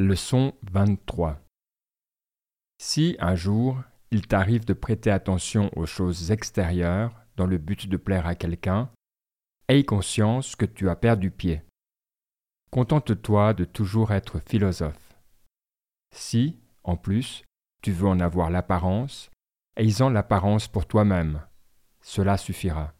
Leçon 23 Si un jour il t'arrive de prêter attention aux choses extérieures dans le but de plaire à quelqu'un, aie conscience que tu as perdu pied. Contente-toi de toujours être philosophe. Si, en plus, tu veux en avoir l'apparence, aie-en l'apparence pour toi-même. Cela suffira.